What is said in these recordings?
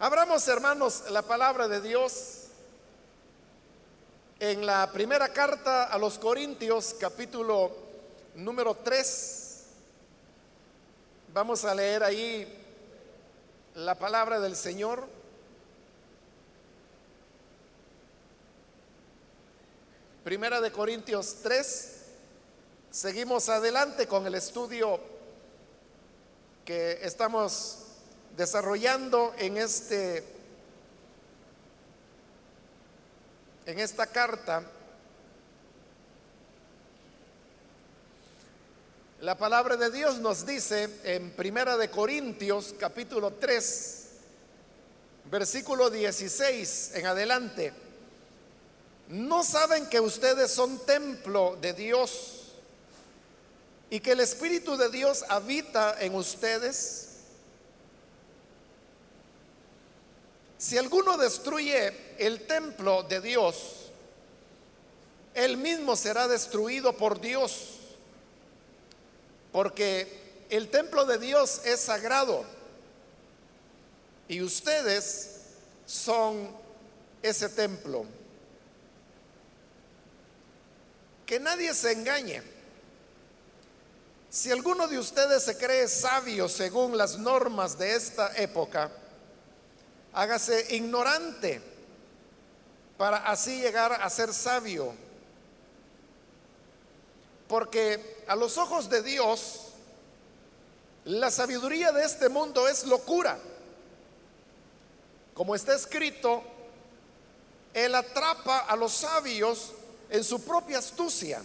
Abramos, hermanos, la palabra de Dios en la primera carta a los Corintios, capítulo número 3. Vamos a leer ahí la palabra del Señor. Primera de Corintios 3. Seguimos adelante con el estudio que estamos desarrollando en este en esta carta la palabra de Dios nos dice en Primera de Corintios capítulo 3 versículo 16 en adelante ¿No saben que ustedes son templo de Dios y que el Espíritu de Dios habita en ustedes? Si alguno destruye el templo de Dios, él mismo será destruido por Dios, porque el templo de Dios es sagrado y ustedes son ese templo. Que nadie se engañe. Si alguno de ustedes se cree sabio según las normas de esta época, hágase ignorante para así llegar a ser sabio. Porque a los ojos de Dios, la sabiduría de este mundo es locura. Como está escrito, Él atrapa a los sabios en su propia astucia.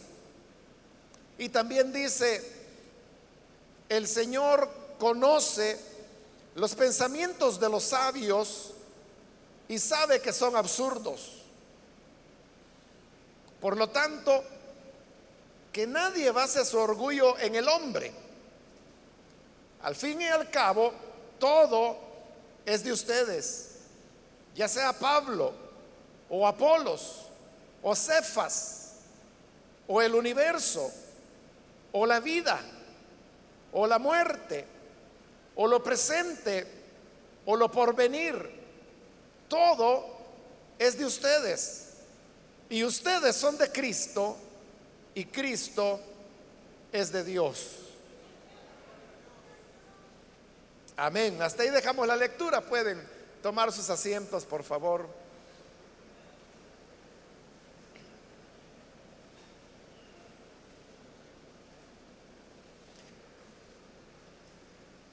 Y también dice, el Señor conoce los pensamientos de los sabios y sabe que son absurdos. Por lo tanto, que nadie base su orgullo en el hombre. Al fin y al cabo, todo es de ustedes, ya sea Pablo o Apolos o Cefas o el universo o la vida o la muerte o lo presente o lo porvenir. Todo es de ustedes. Y ustedes son de Cristo y Cristo es de Dios. Amén. Hasta ahí dejamos la lectura. Pueden tomar sus asientos, por favor.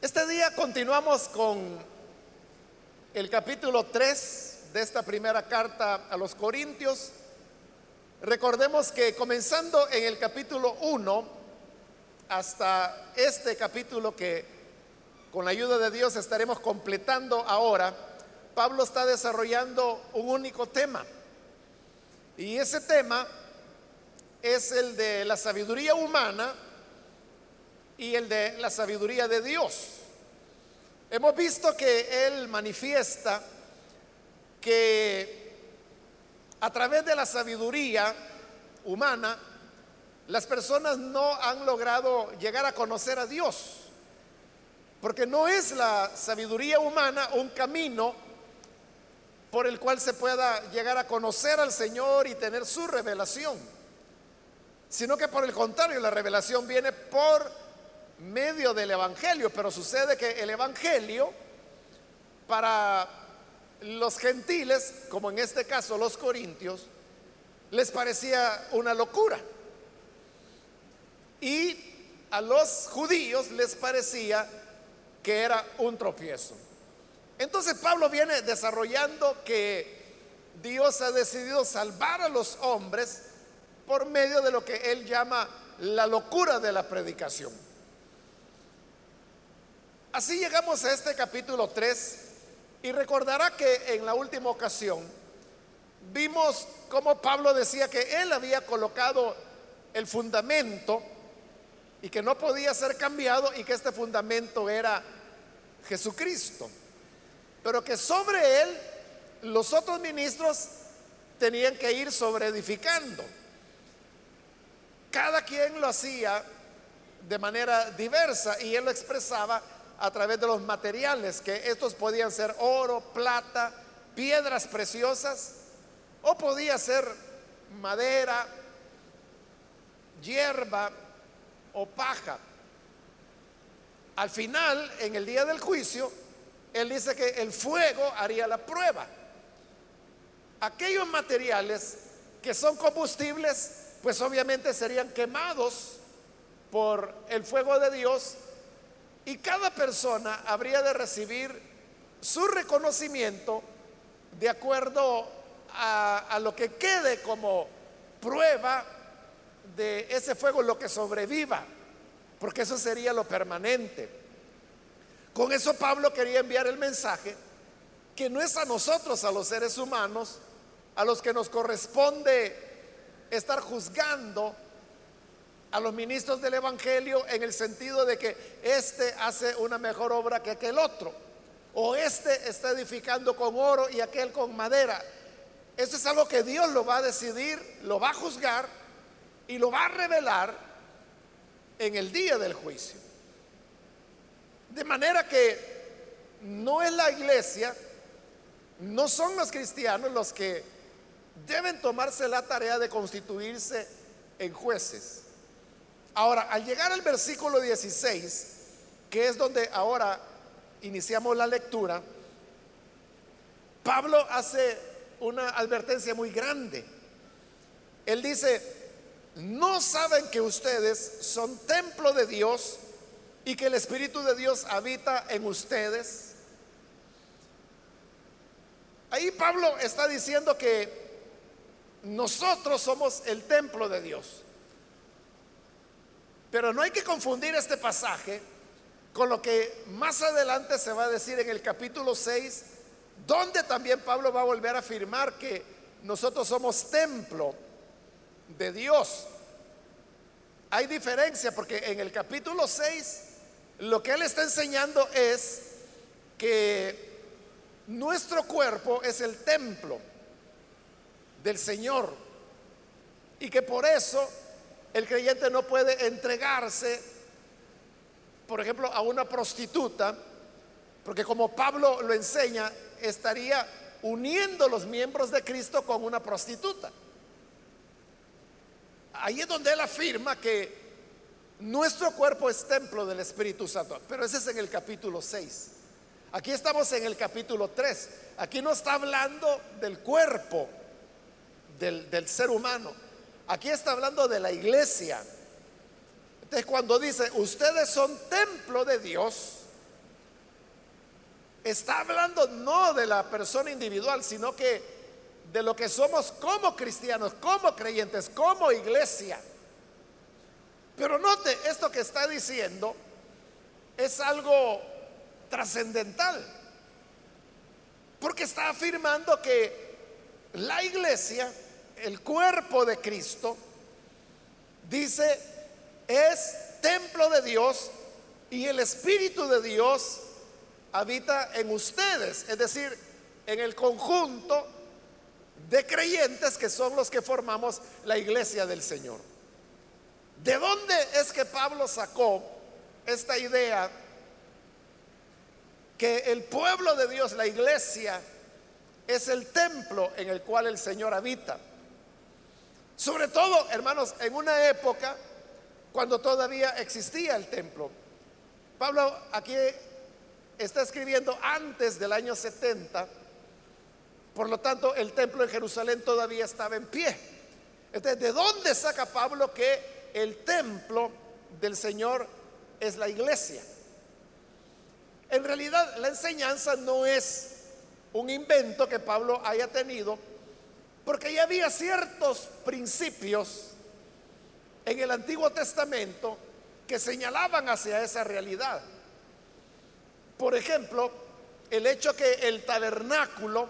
Este día continuamos con el capítulo 3 de esta primera carta a los Corintios. Recordemos que comenzando en el capítulo 1 hasta este capítulo que con la ayuda de Dios estaremos completando ahora, Pablo está desarrollando un único tema. Y ese tema es el de la sabiduría humana y el de la sabiduría de Dios. Hemos visto que Él manifiesta que a través de la sabiduría humana, las personas no han logrado llegar a conocer a Dios. Porque no es la sabiduría humana un camino por el cual se pueda llegar a conocer al Señor y tener su revelación, sino que por el contrario, la revelación viene por medio del Evangelio, pero sucede que el Evangelio para los gentiles, como en este caso los corintios, les parecía una locura. Y a los judíos les parecía que era un tropiezo. Entonces Pablo viene desarrollando que Dios ha decidido salvar a los hombres por medio de lo que él llama la locura de la predicación. Así llegamos a este capítulo 3 y recordará que en la última ocasión vimos cómo Pablo decía que él había colocado el fundamento y que no podía ser cambiado y que este fundamento era Jesucristo. Pero que sobre él los otros ministros tenían que ir sobre edificando. Cada quien lo hacía de manera diversa y él lo expresaba a través de los materiales, que estos podían ser oro, plata, piedras preciosas, o podía ser madera, hierba o paja. Al final, en el día del juicio, él dice que el fuego haría la prueba. Aquellos materiales que son combustibles, pues obviamente serían quemados por el fuego de Dios y cada persona habría de recibir su reconocimiento de acuerdo a, lo que quede como prueba de ese fuego, lo que sobreviva, porque eso sería lo permanente. Con eso Pablo quería enviar el mensaje que no es a nosotros, a los seres humanos, a los que nos corresponde estar juzgando a los ministros del Evangelio en el sentido de que este hace una mejor obra que aquel otro, o este está edificando con oro y aquel con madera. Eso es algo que Dios lo va a decidir, lo va a juzgar y lo va a revelar en el día del juicio. De manera que no es la iglesia, no son los cristianos los que deben tomarse la tarea de constituirse en jueces. Ahora, al llegar al versículo 16, que es donde ahora iniciamos la lectura, Pablo hace una advertencia muy grande. Él dice, no saben que ustedes son templo de Dios y que el Espíritu de Dios habita en ustedes. Ahí Pablo está diciendo que nosotros somos el templo de Dios. Pero no hay que confundir este pasaje con lo que más adelante se va a decir en el capítulo 6, donde también Pablo va a volver a afirmar que nosotros somos templo de Dios. Hay diferencia porque en el capítulo 6 lo que él está enseñando es que nuestro cuerpo es el templo del Señor y que por eso el creyente no puede entregarse, por ejemplo, a una prostituta, porque como Pablo lo enseña, estaría uniendo los miembros de Cristo con una prostituta. Ahí es donde él afirma que nuestro cuerpo es templo del Espíritu Santo, pero ese es en el capítulo 6. Aquí estamos en el capítulo 3. Aquí no está hablando del cuerpo del, del ser humano Aquí está hablando de la iglesia. Entonces cuando dice, ustedes son templo de Dios, está hablando no de la persona individual, sino que de lo que somos como cristianos, como creyentes, como iglesia. Pero note, esto que está diciendo es algo trascendental, porque está afirmando que la iglesia el cuerpo de Cristo, dice, es templo de Dios y el Espíritu de Dios habita en ustedes, es decir, en el conjunto de creyentes que son los que formamos la iglesia del Señor. ¿De dónde es que Pablo sacó esta idea que el pueblo de Dios, la iglesia, es el templo en el cual el Señor habita? Sobre todo, hermanos, en una época cuando todavía existía el templo. Pablo aquí está escribiendo antes del año 70, por lo tanto el templo en Jerusalén todavía estaba en pie. Entonces, ¿de dónde saca Pablo que el templo del Señor es la iglesia? En realidad la enseñanza no es un invento que Pablo haya tenido, porque ya había ciertos principios en el Antiguo Testamento que señalaban hacia esa realidad. Por ejemplo, el hecho que el tabernáculo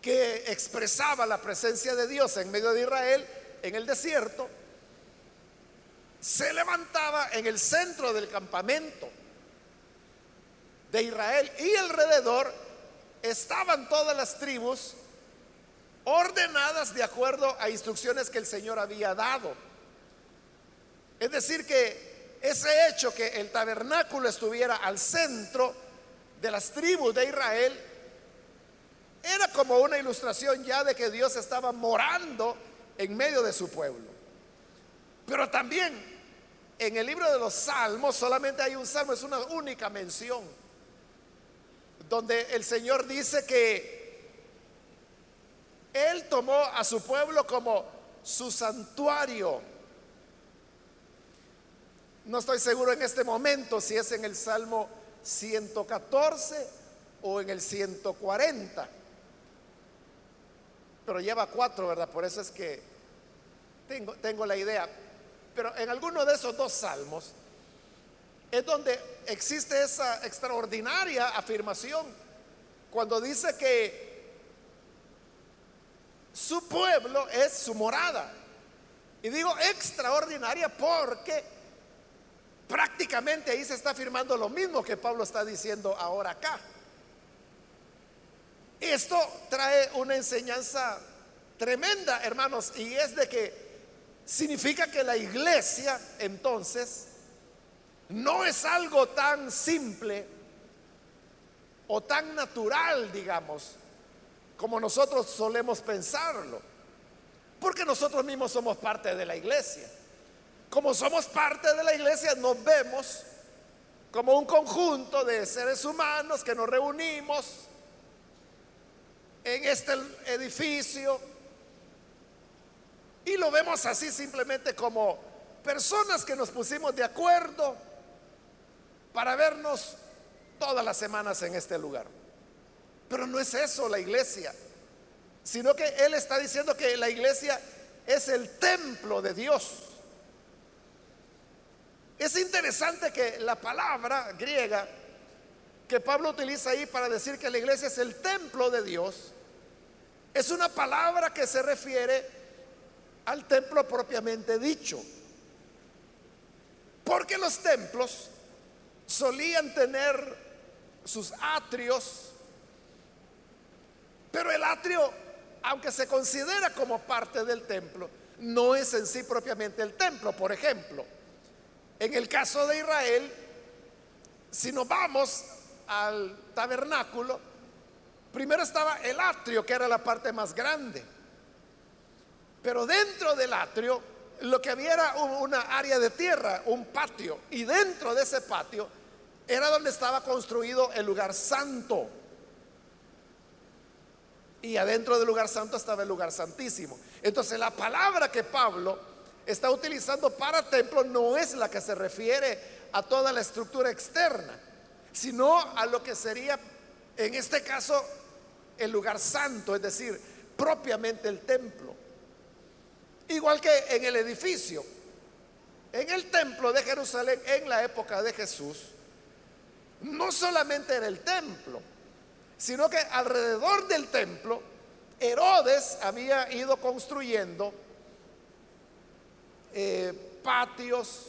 que expresaba la presencia de Dios en medio de Israel en el desierto, se levantaba en el centro del campamento de Israel y alrededor estaban todas las tribus ordenadas de acuerdo a instrucciones que el Señor había dado. Es decir, que ese hecho que el tabernáculo estuviera al centro de las tribus de Israel era como una ilustración ya de que Dios estaba morando en medio de su pueblo. Pero también en el libro de los salmos solamente hay un salmo, es una única mención, donde el Señor dice que Él tomó a su pueblo como su santuario. No estoy seguro en este momento si es en el Salmo 114 o en el 140 pero lleva cuatro, ¿verdad? Por eso es que tengo, tengo la idea. Pero en alguno de esos dos salmos es donde existe esa extraordinaria afirmación cuando dice que su pueblo es su morada. Y digo extraordinaria porque prácticamente ahí se está afirmando lo mismo que Pablo está diciendo ahora acá. Esto trae una enseñanza tremenda, hermanos, y es de que significa que la iglesia entonces no es algo tan simple o tan natural, digamos, como nosotros solemos pensarlo, porque nosotros mismos somos parte de la iglesia. Como somos parte de la iglesia, nos vemos como un conjunto de seres humanos que nos reunimos en este edificio y lo vemos así simplemente como personas que nos pusimos de acuerdo para vernos todas las semanas en este lugar. Pero no es eso la iglesia, sino que Él está diciendo que la iglesia es el templo de Dios. Es interesante que la palabra griega que Pablo utiliza ahí para decir que la iglesia es el templo de Dios, es una palabra que se refiere al templo propiamente dicho. Porque los templos solían tener sus atrios, pero el atrio, aunque se considera como parte del templo, no es en sí propiamente el templo. Por ejemplo, en el caso de Israel, si nos vamos al tabernáculo, primero estaba el atrio, que era la parte más grande. Pero dentro del atrio, lo que había era una área de tierra, un patio. Y dentro de ese patio era donde estaba construido el lugar santo. Y adentro del lugar santo estaba el lugar santísimo. Entonces la palabra que Pablo está utilizando para templo no es la que se refiere a toda la estructura externa sino a lo que sería, en este caso, el lugar santo, es decir, propiamente el templo. Igual que en el edificio, en el templo de Jerusalén, en la época de Jesús, no solamente era el templo, sino que alrededor del templo, Herodes había ido construyendo eh, patios,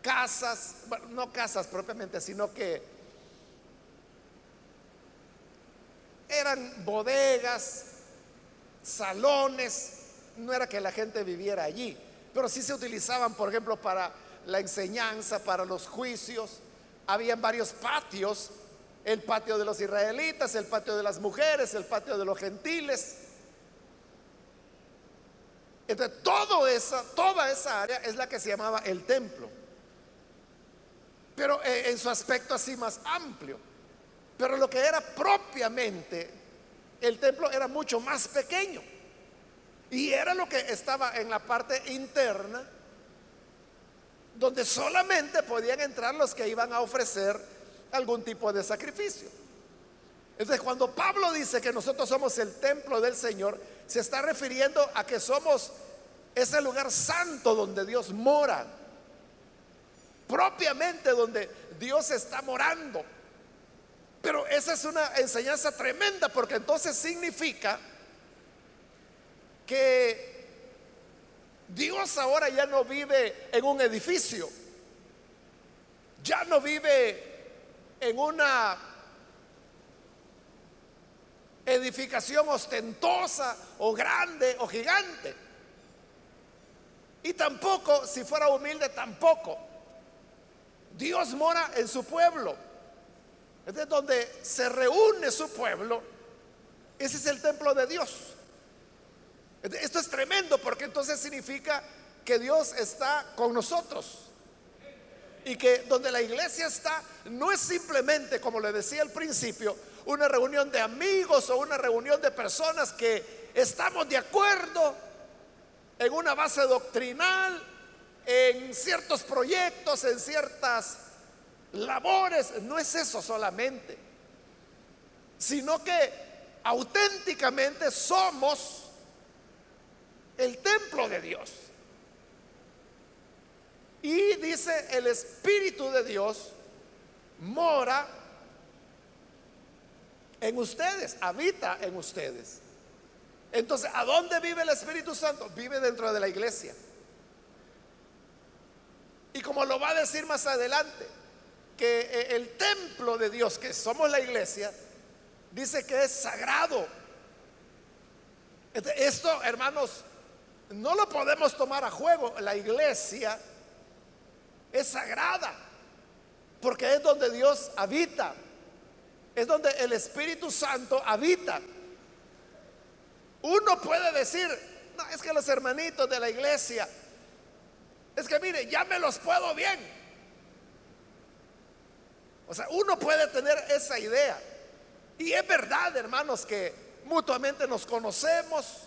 casas, no casas propiamente, sino que eran bodegas, salones, no era que la gente viviera allí, pero sí se utilizaban, por ejemplo, para la enseñanza, para los juicios. Habían varios patios, el patio de los israelitas, el patio de las mujeres, el patio de los gentiles. Entonces, todo esa, toda esa área es la que se llamaba el templo pero eh, en su aspecto así más amplio. Pero lo que era propiamente el templo era mucho más pequeño. Y era lo que estaba en la parte interna, donde solamente podían entrar los que iban a ofrecer algún tipo de sacrificio. Entonces, cuando Pablo dice que nosotros somos el templo del Señor, se está refiriendo a que somos ese lugar santo donde Dios mora propiamente donde Dios está morando. Pero esa es una enseñanza tremenda porque entonces significa que Dios ahora ya no vive en un edificio, ya no vive en una edificación ostentosa o grande o gigante. Y tampoco, si fuera humilde, tampoco. Dios mora en su pueblo. Es donde se reúne su pueblo. Ese es el templo de Dios. Esto es tremendo porque entonces significa que Dios está con nosotros. Y que donde la iglesia está no es simplemente, como le decía al principio, una reunión de amigos o una reunión de personas que estamos de acuerdo en una base doctrinal, en ciertos proyectos, en ciertas labores. No es eso solamente, sino que auténticamente somos el templo de Dios. Y dice, el Espíritu de Dios mora en ustedes, habita en ustedes. Entonces, ¿a dónde vive el Espíritu Santo? Vive dentro de la iglesia. Y como lo va a decir más adelante, que eh, el templo de Dios, que somos la iglesia, dice que es sagrado. Esto, hermanos, no lo podemos tomar a juego. La iglesia es sagrada, porque es donde Dios habita, es donde el Espíritu Santo habita. Uno puede decir, no, es que los hermanitos de la iglesia, es que mire, ya me los puedo bien. O sea, uno puede tener esa idea. Y es verdad, hermanos, que mutuamente nos conocemos,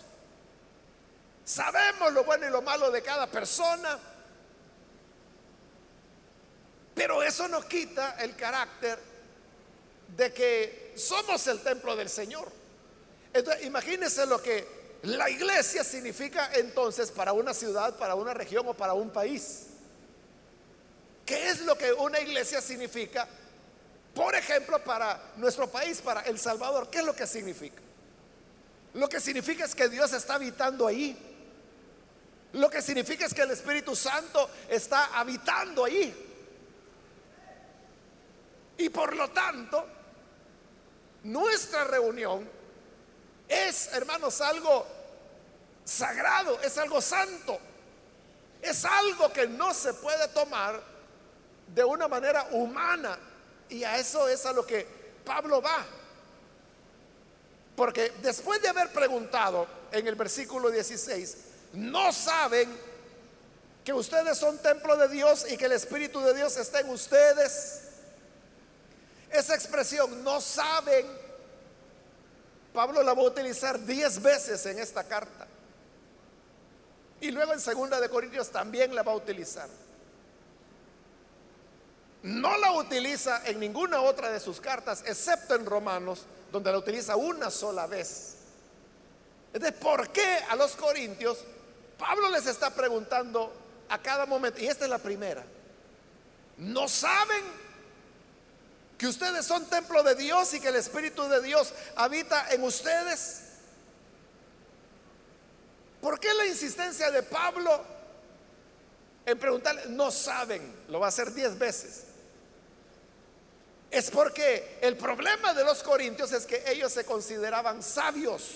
sabemos lo bueno y lo malo de cada persona, pero eso nos quita el carácter de que somos el templo del Señor. Entonces, imagínense lo que la iglesia significa entonces para una ciudad, para una región o para un país. ¿Qué es lo que una iglesia significa? Por ejemplo, para nuestro país, para El Salvador, ¿qué es lo que significa? Lo que significa es que Dios está habitando ahí. Lo que significa es que el Espíritu Santo está habitando ahí. Y por lo tanto, nuestra reunión es, hermanos, algo sagrado, es algo santo. Es algo que no se puede tomar de una manera humana. Y a eso es a lo que Pablo va. Porque después de haber preguntado en el versículo 16, no saben que ustedes son templo de Dios y que el Espíritu de Dios está en ustedes. Esa expresión, no saben, Pablo la va a utilizar diez veces en esta carta. Y luego en segunda de Corintios también la va a utilizar. No la utiliza en ninguna otra de sus cartas, excepto en Romanos, donde la utiliza una sola vez. Entonces, ¿por qué a los corintios Pablo les está preguntando a cada momento? Y esta es la primera. ¿No saben que ustedes son templo de Dios y que el Espíritu de Dios habita en ustedes? ¿Por qué la insistencia de Pablo en preguntarle? No saben, lo va a hacer diez veces. Es porque el problema de los corintios es que ellos se consideraban sabios.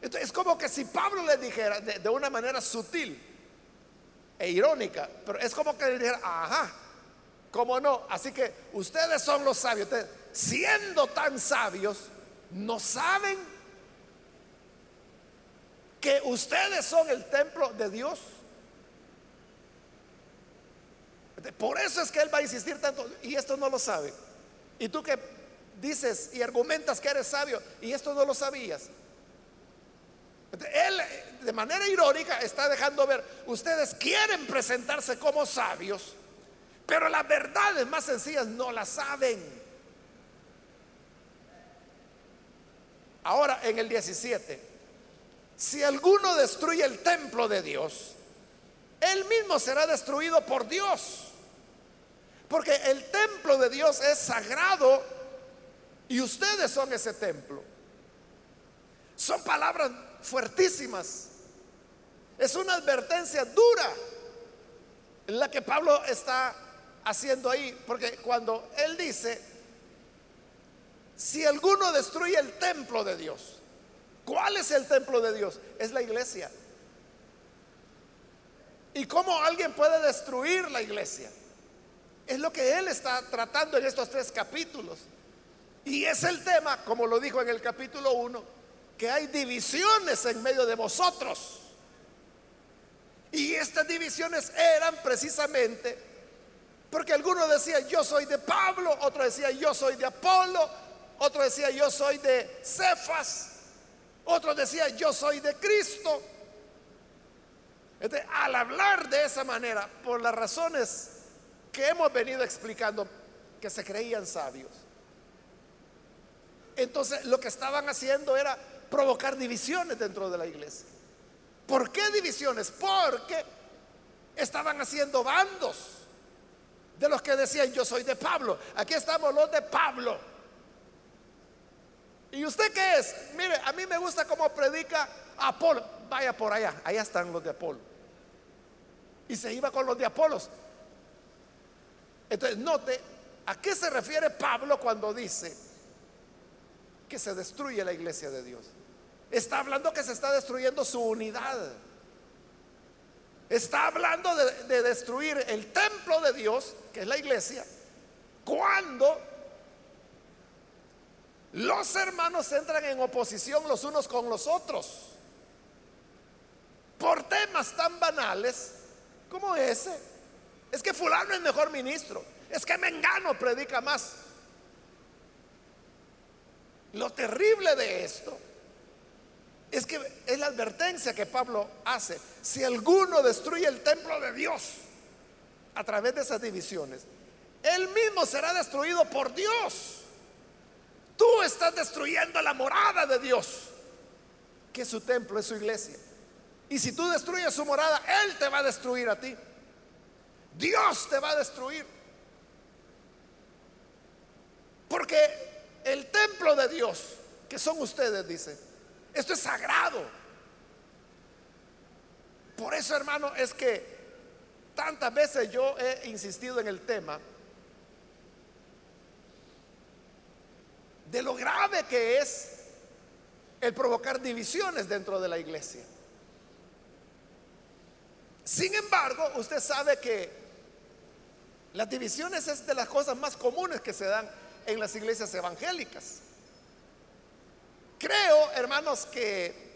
es como que si Pablo les dijera de, de una manera sutil e irónica, pero es como que le dijera, ajá, ¿Cómo no? Así que ustedes son los sabios. siendo tan sabios, no saben que ustedes son el templo de Dios. Por eso es que Él va a insistir tanto. Y esto no lo sabe. Y tú que dices y argumentas que eres sabio y esto no lo sabías. Él de manera irónica está dejando ver, ustedes quieren presentarse como sabios pero las verdades más sencillas no las saben. Ahora en el 17, si alguno destruye el templo de Dios, él mismo será destruido por Dios. Porque el templo de Dios es sagrado y ustedes son ese templo. Son palabras fuertísimas. Es una advertencia dura en la que Pablo está haciendo ahí? Porque cuando él dice, si alguno destruye el templo de Dios, ¿cuál es el templo de Dios? Es la iglesia. ¿Y cómo alguien puede destruir la iglesia? Es lo que él está tratando en estos tres capítulos. Y es el tema, como lo dijo en el capítulo 1, que hay divisiones en medio de vosotros. Y estas divisiones eran precisamente porque alguno decía yo soy de Pablo, otro decía yo soy de Apolo, otro decía yo soy de Cefas, otro decía yo soy de Cristo. al hablar de esa manera, por las razones que hemos venido explicando, que se creían sabios, entonces lo que estaban haciendo era provocar divisiones dentro de la iglesia. ¿Por qué divisiones? Porque estaban haciendo bandos de los que decían yo soy de Pablo. Aquí estamos los de Pablo. ¿Y usted qué es? Mire, a mí me gusta cómo predica Apolo. Vaya por allá, allá están los de Apolo. Y se iba con los de Apolos. Entonces, note a qué se refiere Pablo cuando dice que se destruye la iglesia de Dios. Está hablando que se está destruyendo su unidad. Está hablando de, destruir el templo de Dios, que es la iglesia, cuando los hermanos entran en oposición los unos con los otros por temas tan banales como ese. Es que fulano es mejor ministro, es que Mengano predica más. Lo terrible de esto es que es la advertencia que Pablo hace. Si alguno destruye el templo de Dios a través de esas divisiones, él mismo será destruido por Dios. Tú estás destruyendo la morada de Dios, que es su templo, es su iglesia. Y si tú destruyes su morada, Él te va a destruir a ti. Dios te va a destruir. Porque el templo de Dios, que son ustedes, dice, esto es sagrado. Por eso, hermano, es que tantas veces yo he insistido en el tema de lo grave que es el provocar divisiones dentro de la iglesia. Sin embargo, usted sabe que las divisiones es de las cosas más comunes que se dan en las iglesias evangélicas. Creo, hermanos, que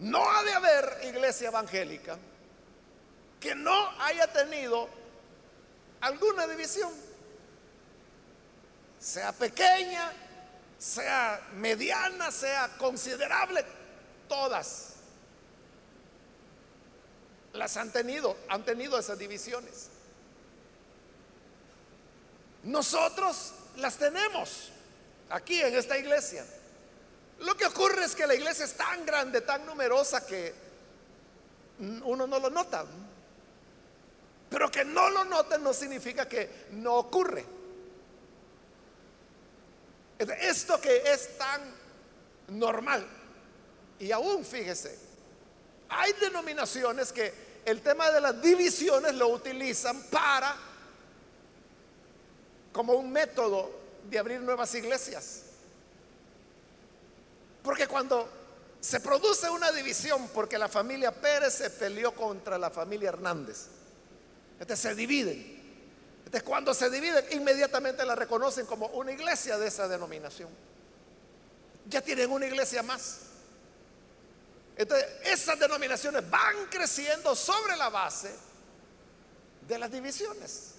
no ha de haber iglesia evangélica que no haya tenido alguna división, sea pequeña, sea mediana, sea considerable, todas las han tenido, han tenido esas divisiones. Nosotros las tenemos aquí en esta iglesia. Lo que ocurre es que la iglesia es tan grande, tan numerosa que uno no lo nota. Pero que no lo noten no significa que no ocurre. Esto que es tan normal. Y aún fíjese, hay denominaciones que el tema de las divisiones lo utilizan para como un método de abrir nuevas iglesias. Porque cuando se produce una división porque la familia Pérez se peleó contra la familia Hernández, entonces se dividen. Entonces cuando se dividen, inmediatamente la reconocen como una iglesia de esa denominación. Ya tienen una iglesia más. Entonces esas denominaciones van creciendo sobre la base de las divisiones.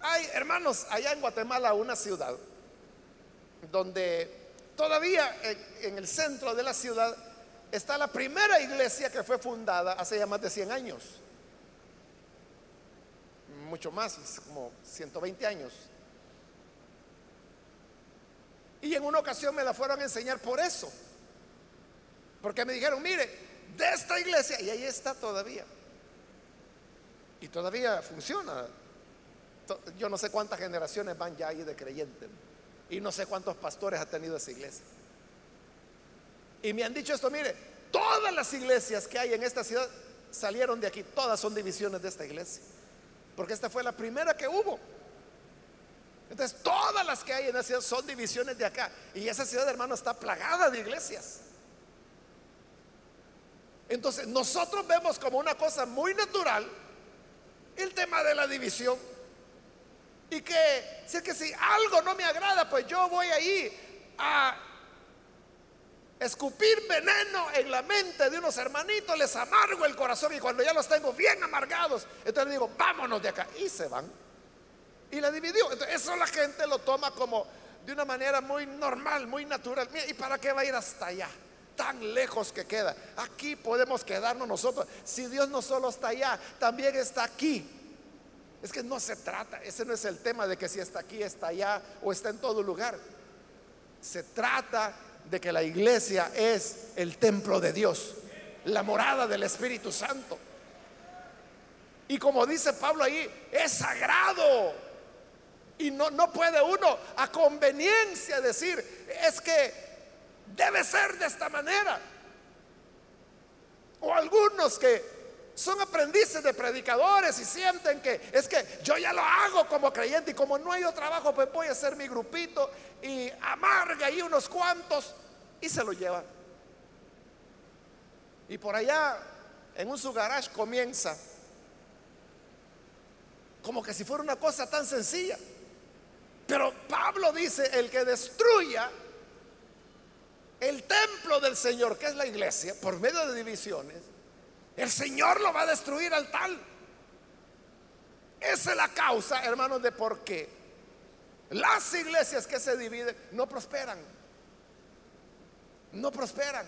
Hay, hermanos, allá en Guatemala una ciudad donde todavía en, el centro de la ciudad está la primera iglesia que fue fundada hace ya más de 100 años. Mucho más, como 120 años. Y en una ocasión me la fueron a enseñar por eso. Porque me dijeron, mire, de esta iglesia, y ahí está todavía. Y todavía funciona yo no sé cuántas generaciones van ya ahí de creyentes. Y no sé cuántos pastores ha tenido esa iglesia. Y me han dicho esto, mire, todas las iglesias que hay en esta ciudad salieron de aquí, todas son divisiones de esta iglesia. Porque esta fue la primera que hubo. Entonces, todas las que hay en la ciudad son divisiones de acá. Y esa ciudad, hermano, está plagada de iglesias. Entonces, nosotros vemos como una cosa muy natural el tema de la división. Y que si es que si algo no me agrada, pues yo voy ahí a escupir veneno en la mente de unos hermanitos, les amargo el corazón y cuando ya los tengo bien amargados, entonces digo, vámonos de acá. Y se van. Y la dividió. Entonces, eso la gente lo toma como de una manera muy normal, muy natural. ¿y para qué va a ir hasta allá? Tan lejos que queda. Aquí podemos quedarnos nosotros. Si Dios no solo está allá, también está aquí. Es que no se trata, ese no es el tema de que si está aquí, está allá o está en todo lugar. Se trata de que la iglesia es el templo de Dios, la morada del Espíritu Santo. Y como dice Pablo ahí, es sagrado. Y no, no puede uno a conveniencia decir, es que debe ser de esta manera. O algunos que son aprendices de predicadores y sienten que es que yo ya lo hago como creyente y como no hay otro trabajo, pues voy a hacer mi grupito y amarga ahí unos cuantos y se lo llevan. Y por allá, en un su comienza como que si fuera una cosa tan sencilla. Pero Pablo dice, el que destruya el templo del Señor, que es la iglesia, por medio de divisiones, el Señor lo va a destruir al tal. Esa es la causa, hermanos, de por qué las iglesias que se dividen no prosperan. No prosperan.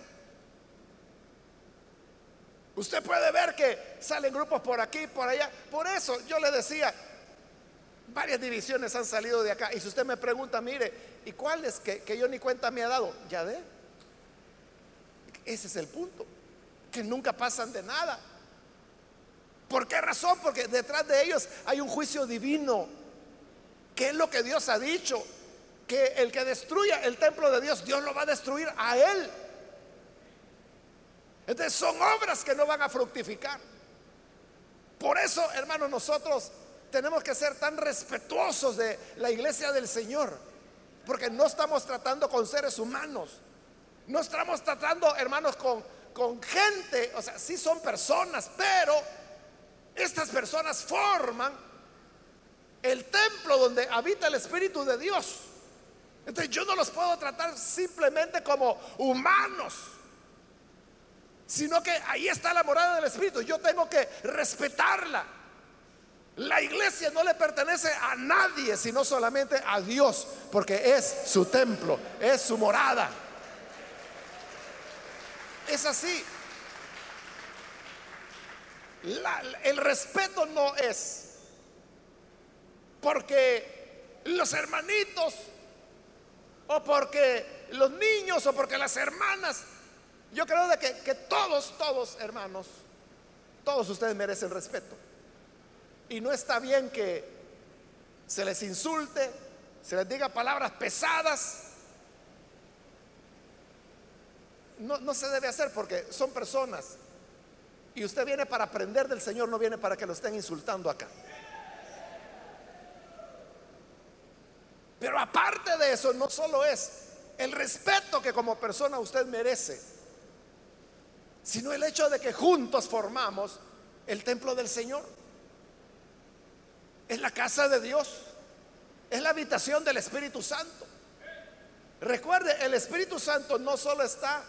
Usted puede ver que salen grupos por aquí, por allá. Por eso yo le decía, varias divisiones han salido de acá. Y si usted me pregunta, mire, ¿y cuáles que, que yo ni cuenta me ha dado? Ya ve. Ese es el punto, que nunca pasan de nada. ¿Por qué razón? Porque detrás de ellos hay un juicio divino. ¿Qué es lo que Dios ha dicho? Que el que destruya el templo de Dios, Dios lo va a destruir a él. Entonces son obras que no van a fructificar. Por eso, hermanos, nosotros tenemos que ser tan respetuosos de la iglesia del Señor. Porque no estamos tratando con seres humanos. No estamos tratando, hermanos, con, con gente. O sea, sí son personas, pero estas personas forman el templo donde habita el Espíritu de Dios. Entonces yo no los puedo tratar simplemente como humanos sino que ahí está la morada del Espíritu. Yo tengo que respetarla. La iglesia no le pertenece a nadie, sino solamente a Dios, porque es su templo, es su morada. Es así. el respeto no es porque los hermanitos o porque los niños o porque las hermanas yo creo de que, que todos, todos, hermanos, todos ustedes merecen respeto. Y no está bien que se les insulte, se les diga palabras pesadas. No, no, se debe hacer porque son personas. Y usted viene para aprender del Señor, no viene para que lo estén insultando acá. Pero aparte de eso, no solo es el respeto que como persona usted merece, sino el hecho de que juntos formamos el templo del Señor. Es la casa de Dios, es la habitación del Espíritu Santo. Recuerde, el Espíritu Santo no solo está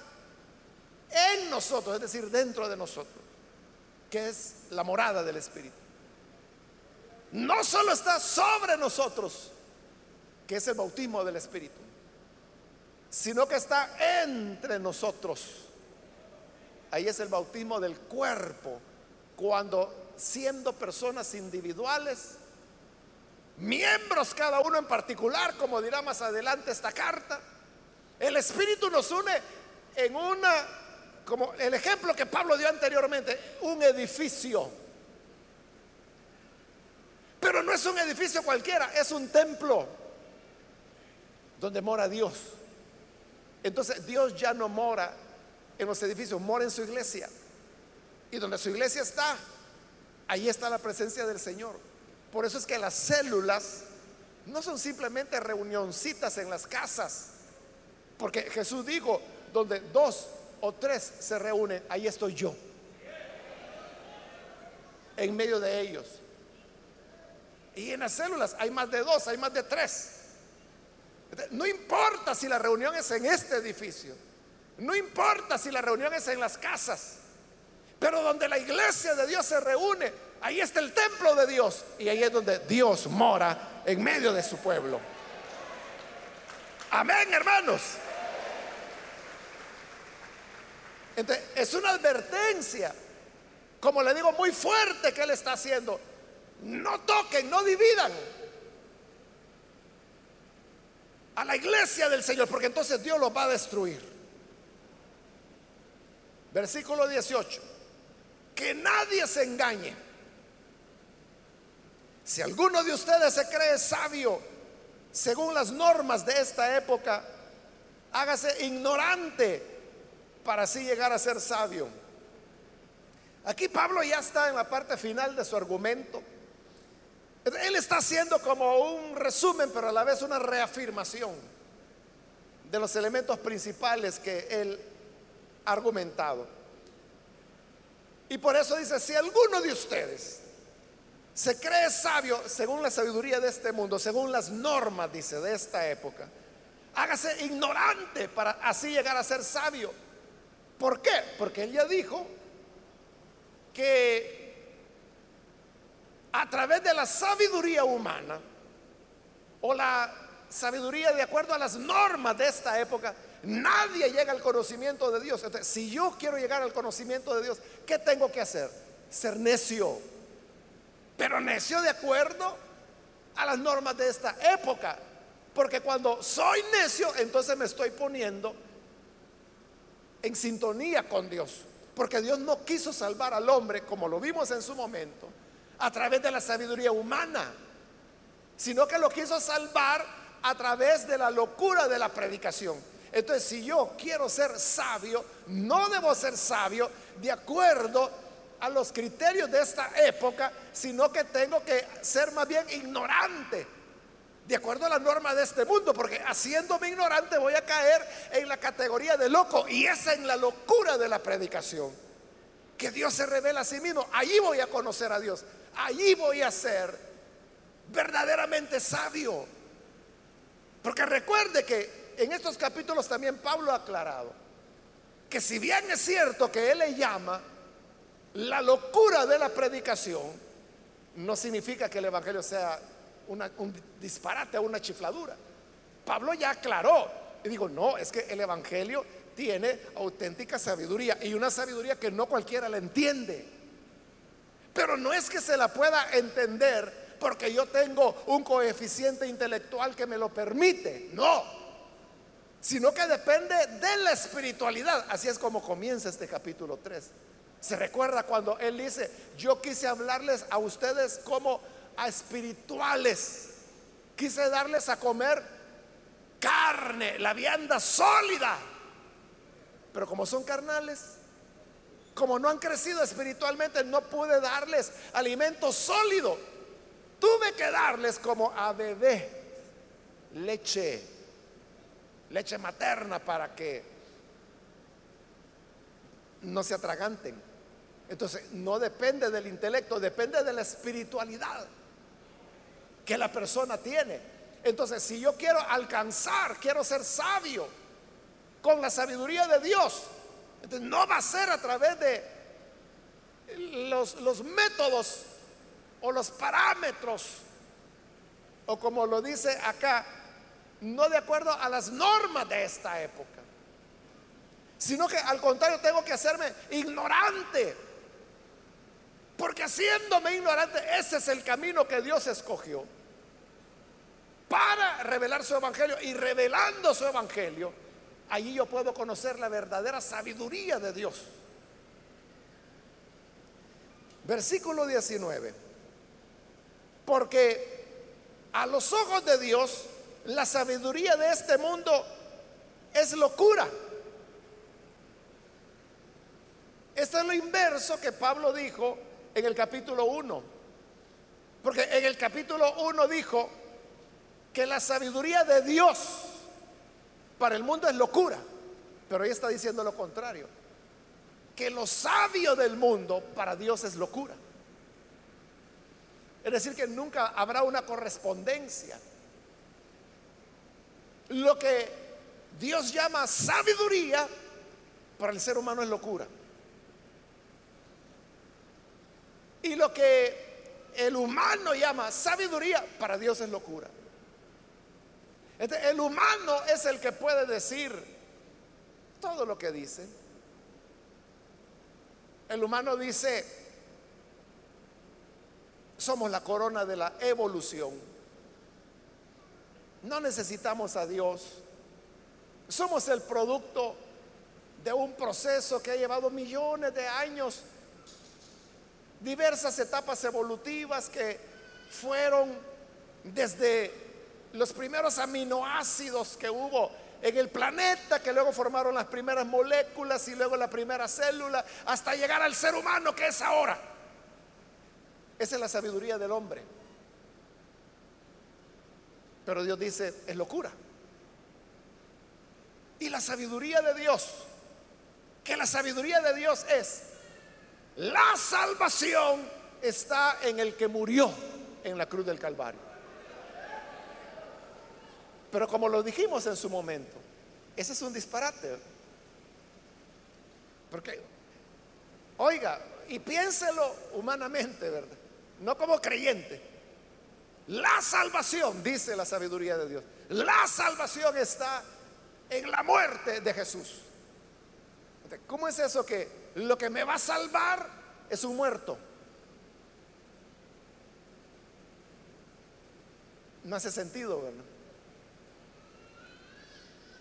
en nosotros, es decir, dentro de nosotros, que es la morada del Espíritu. No solo está sobre nosotros, que es el bautismo del Espíritu, sino que está entre nosotros Ahí es el bautismo del cuerpo, cuando siendo personas individuales, miembros cada uno en particular, como dirá más adelante esta carta, el Espíritu nos une en una, como el ejemplo que Pablo dio anteriormente, un edificio. Pero no es un edificio cualquiera, es un templo donde mora Dios. Entonces Dios ya no mora en los edificios, mora en su iglesia. Y donde su iglesia está, ahí está la presencia del Señor. Por eso es que las células no son simplemente reunioncitas en las casas. Porque Jesús dijo, donde dos o tres se reúnen, ahí estoy yo. En medio de ellos. Y en las células hay más de dos, hay más de tres. No importa si la reunión es en este edificio. No importa si la reunión es en las casas. Pero donde la iglesia de Dios se reúne, ahí está el templo de Dios. Y ahí es donde Dios mora en medio de su pueblo. Amén, hermanos. Entonces, es una advertencia, como le digo, muy fuerte que Él está haciendo. No toquen, no dividan a la iglesia del Señor, porque entonces Dios los va a destruir. Versículo 18. Que nadie se engañe. Si alguno de ustedes se cree sabio, según las normas de esta época, hágase ignorante para así llegar a ser sabio. Aquí Pablo ya está en la parte final de su argumento. Él está haciendo como un resumen, pero a la vez una reafirmación de los elementos principales que él ha argumentado. Y por eso dice, si alguno de ustedes se cree sabio según la sabiduría de este mundo, según las normas, dice, de esta época, hágase ignorante para así llegar a ser sabio. ¿Por qué? Porque él ya dijo que a través de la sabiduría humana o la sabiduría de acuerdo a las normas de esta época, nadie llega al conocimiento de Dios. Entonces, si yo quiero llegar al conocimiento de Dios, ¿qué tengo que hacer? Ser necio. Pero necio de acuerdo a las normas de esta época. Porque cuando soy necio, entonces me estoy poniendo en sintonía con Dios. Porque Dios no quiso salvar al hombre, como lo vimos en su momento, a través de la sabiduría humana, sino que lo quiso salvar a través de la locura de la predicación. Entonces, si yo quiero ser sabio, no debo ser sabio de acuerdo a los criterios de esta época, sino que tengo que ser más bien ignorante, de acuerdo a la norma de este mundo, porque haciéndome ignorante voy a caer en la categoría de loco, y esa en la locura de la predicación. Que Dios se revela a sí mismo, allí voy a conocer a Dios allí voy a ser verdaderamente sabio. Porque recuerde que en estos capítulos también Pablo ha aclarado que si bien es cierto que él le llama la locura de la predicación, no significa que el Evangelio sea un disparate o una chifladura. Pablo ya aclaró y digo, no, es que el Evangelio tiene auténtica sabiduría y una sabiduría que no cualquiera la entiende. Pero no es que se la pueda entender porque yo tengo un coeficiente intelectual que me lo permite. No. Sino que depende de la espiritualidad. Así es como comienza este capítulo 3. Se recuerda cuando él dice, yo quise hablarles a ustedes como a espirituales. Quise darles a comer carne, la vianda sólida. Pero como son carnales, como no han crecido espiritualmente, no pude darles alimento sólido. Tuve que darles como a bebé leche, leche materna para que no se atraganten. Entonces, no depende del intelecto, depende de la espiritualidad que la persona tiene. Entonces, si yo quiero alcanzar, quiero ser sabio con la sabiduría de Dios, no va a ser a través de los, los métodos o los parámetros, o como lo dice acá, no de acuerdo a las normas de esta época, sino que al contrario tengo que hacerme ignorante, porque haciéndome ignorante, ese es el camino que Dios escogió para revelar su evangelio y revelando su evangelio Allí yo puedo conocer la verdadera sabiduría de Dios. Versículo 19. Porque a los ojos de Dios la sabiduría de este mundo es locura. Esto es lo inverso que Pablo dijo en el capítulo 1. Porque en el capítulo 1 dijo que la sabiduría de Dios para el mundo es locura. Pero ella está diciendo lo contrario. Que lo sabio del mundo para Dios es locura. Es decir, que nunca habrá una correspondencia. Lo que Dios llama sabiduría, para el ser humano es locura. Y lo que el humano llama sabiduría, para Dios es locura. El humano es el que puede decir todo lo que dice. El humano dice, somos la corona de la evolución. No necesitamos a Dios. Somos el producto de un proceso que ha llevado millones de años, diversas etapas evolutivas que fueron desde los primeros aminoácidos que hubo en el planeta, que luego formaron las primeras moléculas y luego la primera célula, hasta llegar al ser humano que es ahora. Esa es la sabiduría del hombre. Pero Dios dice, es locura. Y la sabiduría de Dios, que la sabiduría de Dios es, la salvación está en el que murió en la cruz del Calvario. Pero como lo dijimos en su momento, ese es un disparate. Porque, oiga, y piénselo humanamente, ¿verdad? No como creyente. La salvación, dice la sabiduría de Dios, la salvación está en la muerte de Jesús. ¿Cómo es eso que lo que me va a salvar es un muerto? No hace sentido, ¿verdad?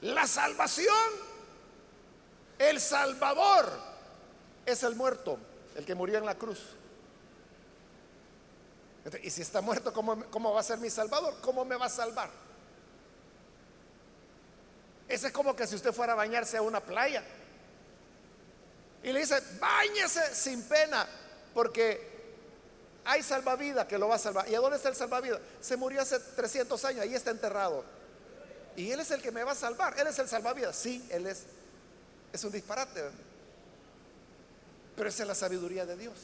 La salvación, el Salvador, es el muerto, el que murió en la cruz. Y si está muerto, ¿cómo, ¿cómo, va a ser mi Salvador? ¿Cómo me va a salvar? Ese es como que si usted fuera a bañarse a una playa y le dice, bañese sin pena, porque hay salvavidas que lo va a salvar. ¿Y a dónde está el salvavidas? Se murió hace 300 años, ahí está enterrado. Y Él es el que me va a salvar. Él es el salvavidas. Sí, Él es. Es un disparate. Pero esa es la sabiduría de Dios.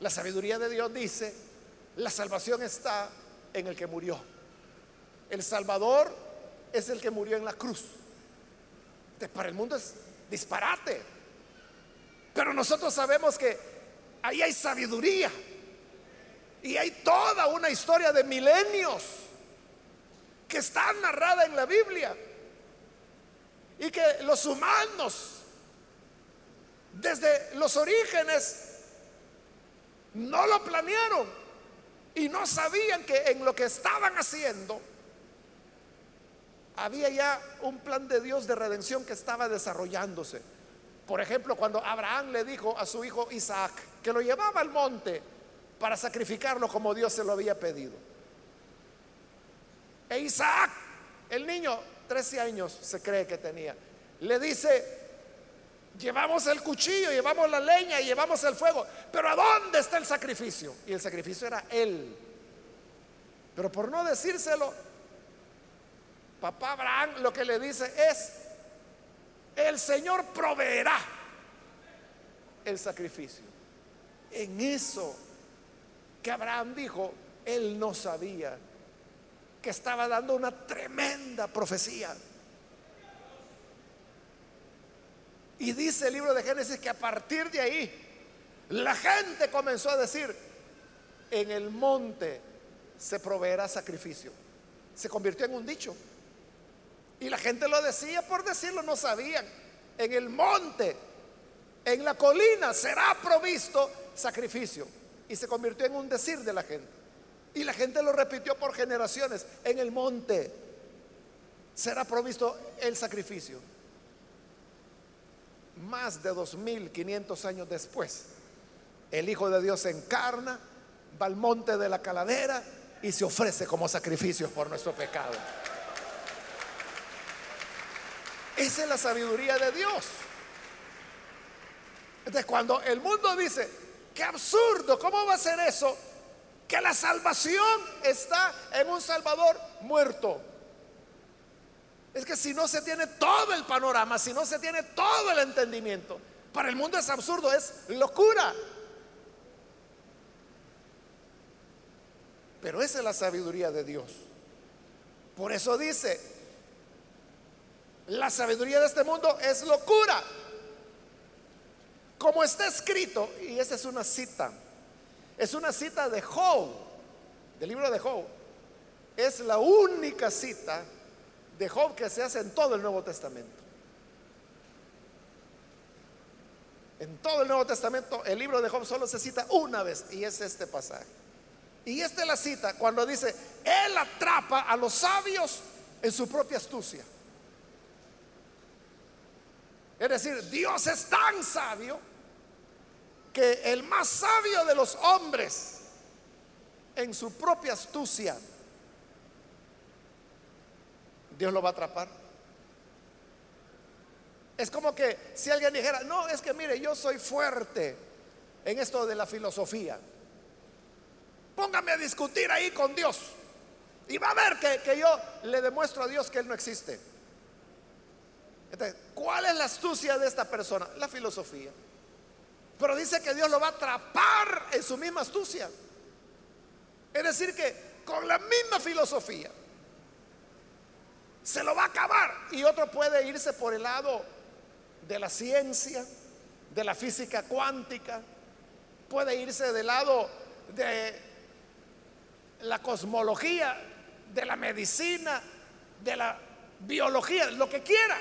La sabiduría de Dios dice, la salvación está en el que murió. El Salvador es el que murió en la cruz. para el mundo es disparate. Pero nosotros sabemos que ahí hay sabiduría. Y hay toda una historia de milenios que está narrada en la Biblia. Y que los humanos, desde los orígenes, no lo planearon y no sabían que en lo que estaban haciendo había ya un plan de Dios de redención que estaba desarrollándose. Por ejemplo, cuando Abraham le dijo a su hijo Isaac que lo llevaba al monte para sacrificarlo como Dios se lo había pedido. E Isaac, el niño, 13 años se cree que tenía, le dice, llevamos el cuchillo, llevamos la leña y llevamos el fuego, pero ¿a dónde está el sacrificio? Y el sacrificio era él. Pero por no decírselo, papá Abraham lo que le dice es, el Señor proveerá el sacrificio. En eso que Abraham dijo, él no sabía que estaba dando una tremenda profecía. Y dice el libro de Génesis que a partir de ahí la gente comenzó a decir, en el monte se proveerá sacrificio. Se convirtió en un dicho. Y la gente lo decía por decirlo, no sabían. En el monte, en la colina será provisto sacrificio. Y se convirtió en un decir de la gente. Y la gente lo repitió por generaciones. En el monte será provisto el sacrificio. Más de 2500 años después, el Hijo de Dios se encarna, va al monte de la calavera y se ofrece como sacrificio por nuestro pecado. Esa es la sabiduría de Dios. Entonces, cuando el mundo dice, qué absurdo, ¿cómo va a ser eso? Que la salvación está en un Salvador muerto. Es que si no se tiene todo el panorama, si no se tiene todo el entendimiento, para el mundo es absurdo, es locura. Pero esa es la sabiduría de Dios. Por eso dice, la sabiduría de este mundo es locura. Como está escrito, y esa es una cita, es una cita de Job, del libro de Job. Es la única cita de Job que se hace en todo el Nuevo Testamento. En todo el Nuevo Testamento el libro de Job solo se cita una vez y es este pasaje. Y esta es la cita cuando dice, Él atrapa a los sabios en su propia astucia. Es decir, Dios es tan sabio que el más sabio de los hombres en su propia astucia, Dios lo va a atrapar. Es como que si alguien dijera, no, es que mire, yo soy fuerte en esto de la filosofía. Póngame a discutir ahí con Dios. Y va a ver que, que yo le demuestro a Dios que Él no existe. ¿cuál es la astucia de esta persona? La filosofía. Pero dice que Dios lo va a atrapar en su misma astucia. Es decir, que con la misma filosofía se lo va a acabar. Y otro puede irse por el lado de la ciencia, de la física cuántica, puede irse del lado de la cosmología, de la medicina, de la biología, lo que quiera.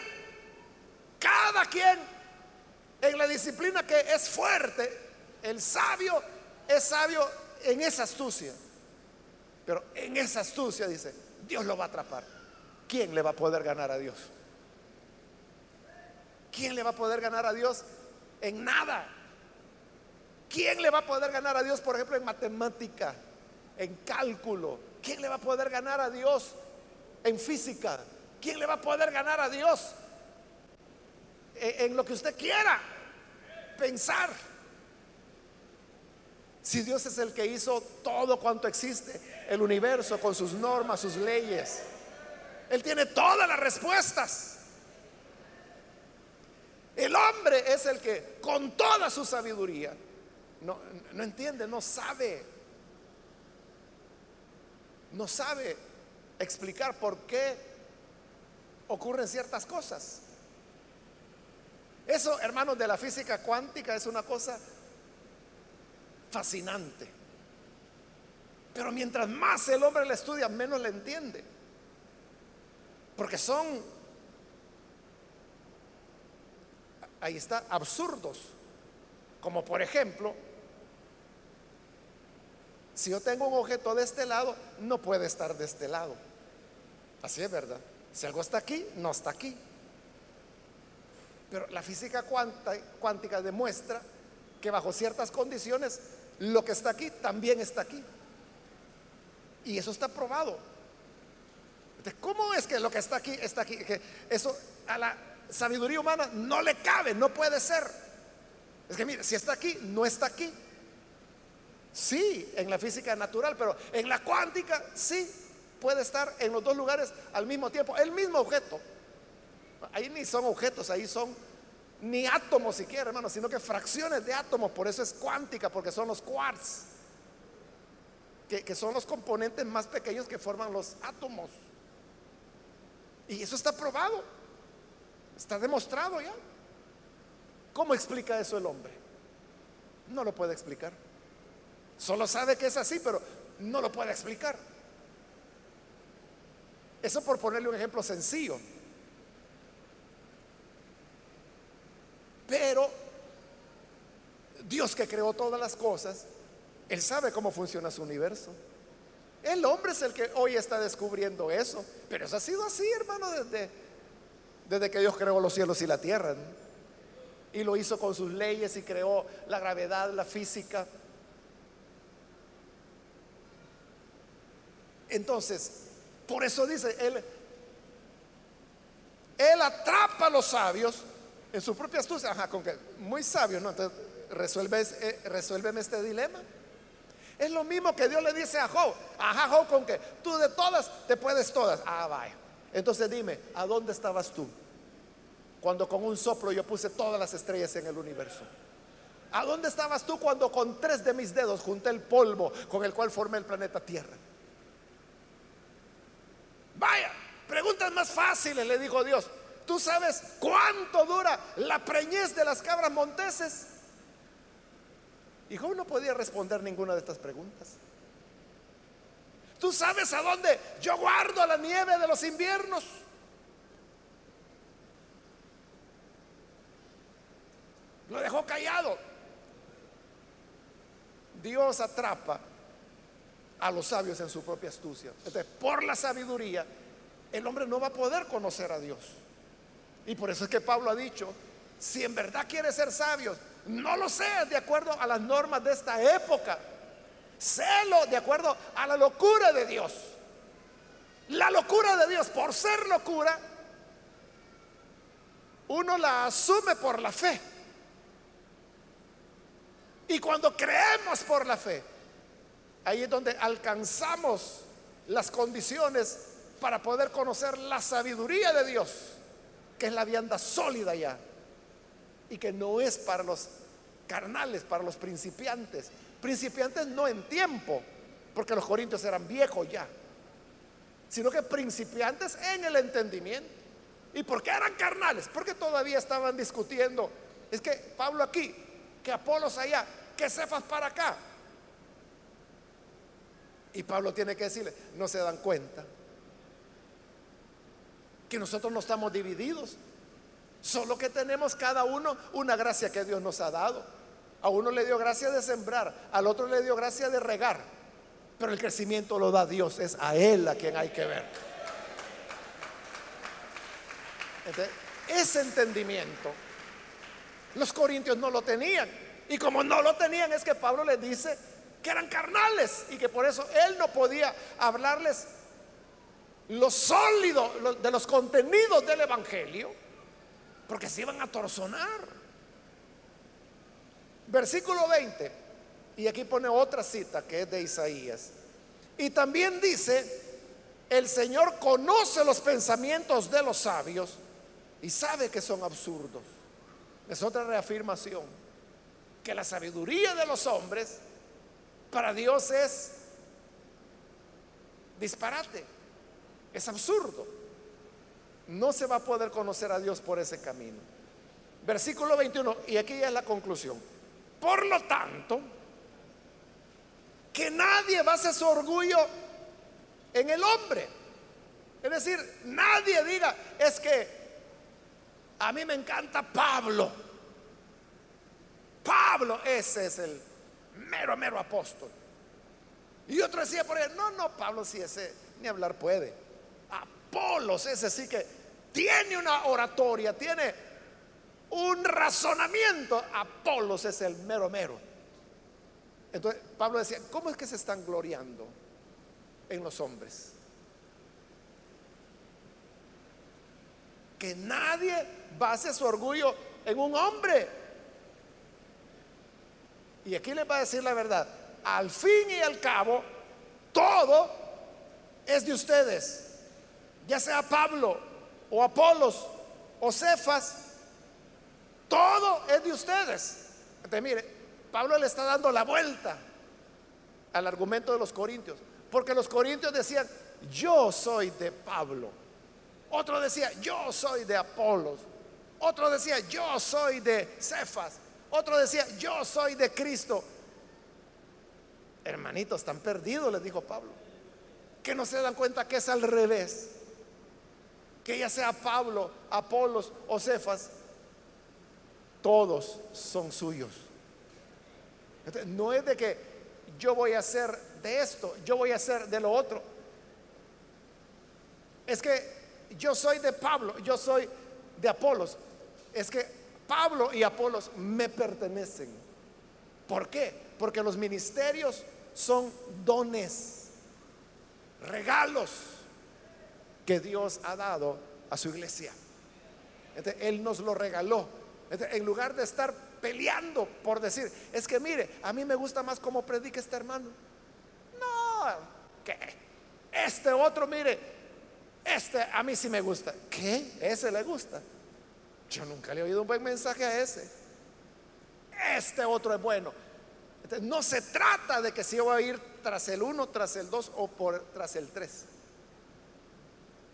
Cada quien en la disciplina que es fuerte, el sabio es sabio en esa astucia. Pero en esa astucia dice, Dios lo va a atrapar. ¿Quién le va a poder ganar a Dios? ¿Quién le va a poder ganar a Dios en nada? ¿Quién le va a poder ganar a Dios, por ejemplo, en matemática, en cálculo? ¿Quién le va a poder ganar a Dios en física? ¿Quién le va a poder ganar a Dios en, lo que usted quiera pensar. Si Dios es el que hizo todo cuanto existe, el universo con sus normas, sus leyes, Él tiene todas las respuestas. El hombre es el que con toda su sabiduría no, no entiende, no sabe, no sabe explicar por qué ocurren ciertas cosas. Eso, hermanos, de la física cuántica es una cosa fascinante. Pero mientras más el hombre la estudia, menos le entiende. Porque son, ahí está, absurdos. Como por ejemplo, si yo tengo un objeto de este lado, no puede estar de este lado. Así es verdad. Si algo está aquí, no está aquí. Pero la física cuántica demuestra que bajo ciertas condiciones lo que está aquí también está aquí. Y eso está probado. ¿Cómo es que lo que está aquí está aquí? Eso a la sabiduría humana no le cabe, no puede ser. Es que mire, si está aquí, no está aquí. Sí, en la física natural, pero en la cuántica sí puede estar en los dos lugares al mismo tiempo, el mismo objeto. Ahí ni son objetos, ahí son ni átomos siquiera, hermano, sino que fracciones de átomos. Por eso es cuántica, porque son los quarks, que, que son los componentes más pequeños que forman los átomos. Y eso está probado, está demostrado ya. ¿Cómo explica eso el hombre? No lo puede explicar. Solo sabe que es así, pero no lo puede explicar. Eso por ponerle un ejemplo sencillo. Pero Dios que creó todas las cosas, Él sabe cómo funciona su universo. El hombre es el que hoy está descubriendo eso. Pero eso ha sido así, hermano, desde, desde que Dios creó los cielos y la tierra. Y lo hizo con sus leyes y creó la gravedad, la física. Entonces, por eso dice, Él, Él atrapa a los sabios en su propia astucia, ajá, con que muy sabio, ¿no? Entonces, resuelve, eh, resuélveme este dilema. Es lo mismo que Dios le dice a Job, ajá, Job, con que tú de todas te puedes todas. Ah, vaya. Entonces dime, ¿a dónde estabas tú? Cuando con un soplo yo puse todas las estrellas en el universo. ¿A dónde estabas tú cuando con tres de mis dedos junté el polvo con el cual formé el planeta Tierra? Vaya, preguntas más fáciles, le dijo Dios. ¿Tú sabes cuánto dura la preñez de las cabras monteses? Y Job no podía responder ninguna de estas preguntas. ¿Tú sabes a dónde yo guardo la nieve de los inviernos? Lo dejó callado. Dios atrapa a los sabios en su propia astucia. Entonces, por la sabiduría, el hombre no va a poder conocer a Dios. Y por eso es que Pablo ha dicho, si en verdad quiere ser sabio, no lo seas de acuerdo a las normas de esta época. Sélo de acuerdo a la locura de Dios. La locura de Dios, por ser locura, uno la asume por la fe. Y cuando creemos por la fe, ahí es donde alcanzamos las condiciones para poder conocer la sabiduría de Dios, que es la vianda sólida ya, y que no es para los carnales, para los principiantes. Principiantes no en tiempo, porque los corintios eran viejos ya, sino que principiantes en el entendimiento. ¿Y por qué eran carnales? Porque todavía estaban discutiendo. Es que Pablo aquí, que Apolos allá, que Cefas para acá. Y Pablo tiene que decirle, no se dan cuenta que nosotros no estamos divididos, solo que tenemos cada uno una gracia que Dios nos ha dado. A uno le dio gracia de sembrar, al otro le dio gracia de regar, pero el crecimiento lo da Dios, es a Él a quien hay que ver. ese entendimiento los corintios no lo tenían. Y como no lo tenían es que Pablo les dice que eran carnales y que por eso él no podía hablarles lo sólido de los contenidos del Evangelio, porque se iban a torzonar. Versículo 20, y aquí pone otra cita que es de Isaías. Y también dice, el Señor conoce los pensamientos de los sabios y sabe que son absurdos. Es otra reafirmación que la sabiduría de los hombres para Dios es disparate, es absurdo. No se va a poder conocer a Dios por ese camino. Versículo 21, y aquí ya es la conclusión. Por lo tanto, que nadie base su orgullo en el hombre. Es decir, nadie diga, es que a mí me encanta Pablo Pablo, ese es el mero, mero apóstol. Y otro decía por él, no, no, Pablo sí, ese ni hablar puede. Apolos, ese sí que tiene una oratoria, tiene un razonamiento. Apolos es el mero, mero. Entonces Pablo decía, ¿cómo es que se están gloriando en los hombres? Que nadie base su orgullo en un hombre. Y aquí les va a decir la verdad. Al fin y al cabo, todo es de ustedes. Ya sea Pablo o Apolos o Cefas, todo es de ustedes. Entonces, mire, Pablo le está dando la vuelta al argumento de los corintios. Porque los corintios decían, yo soy de Pablo. Otro decía, yo soy de Apolos. Otro decía, yo soy de Cefas. Otro decía, yo soy de Cristo. Hermanitos, están perdidos, les dijo Pablo. Que no se dan cuenta que es al revés. Que ya sea Pablo, Apolos o Cefas, todos son suyos. no es de que yo voy a hacer de esto, yo voy a hacer de lo otro. Es que yo soy de Pablo, yo soy de Apolos. Es que Pablo y Apolos me pertenecen. ¿Por qué? Porque los ministerios son dones, regalos que Dios ha dado a su iglesia. él nos lo regaló. en lugar de estar peleando por decir, es que mire, a mí me gusta más cómo predica este hermano. No, que este otro, mire, Este a mí sí me gusta. ¿Qué? ¿Ese le gusta? Yo nunca le he oído un buen mensaje a ese. Este otro es bueno. no se trata de que si yo voy a ir tras el 1, tras el 2 o por, tras el 3.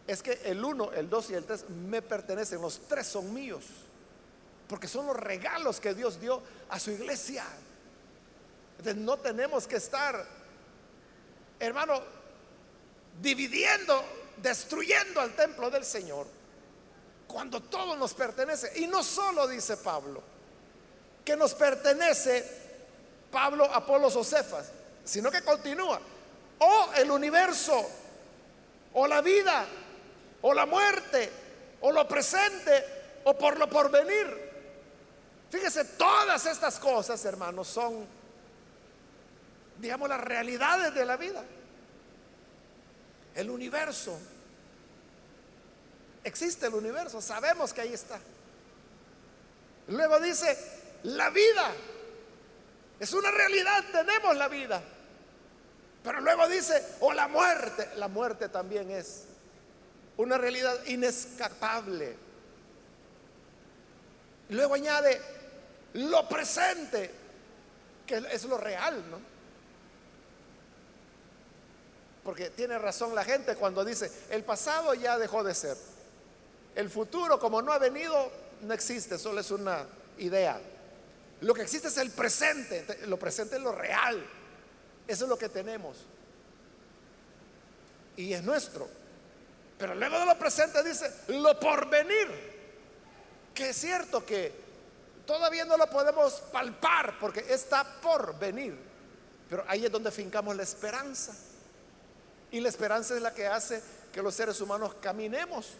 Es que el 1, el 2 y el 3 me pertenecen. Los tres son míos. Porque son los regalos que Dios dio a su iglesia. Entonces no tenemos que estar, hermano, dividiendo, destruyendo al templo del Señor, cuando todo nos pertenece. Y no solo dice Pablo, que nos pertenece Pablo, Apolos o sino que continúa, o el universo, o la vida, o la muerte, o lo presente, o por lo porvenir. Fíjese, todas estas cosas, hermanos, son, digamos, las realidades de la vida el universo. Existe el universo, sabemos que ahí está. Luego dice, la vida. Es una realidad, tenemos la vida. Pero luego dice, o la muerte. La muerte también es una realidad inescapable. Luego añade, lo presente, que es lo real, ¿no? Porque tiene razón la gente cuando dice, el pasado ya dejó de ser. El futuro, como no ha venido, no existe, solo es una idea. Lo que existe es el presente, lo presente es lo real. Eso es lo que tenemos. Y es nuestro. Pero luego de lo presente dice, lo porvenir. Que es cierto que todavía no lo podemos palpar porque está por venir. Pero ahí es donde fincamos la esperanza. Y la esperanza es la que hace que los seres humanos caminemos.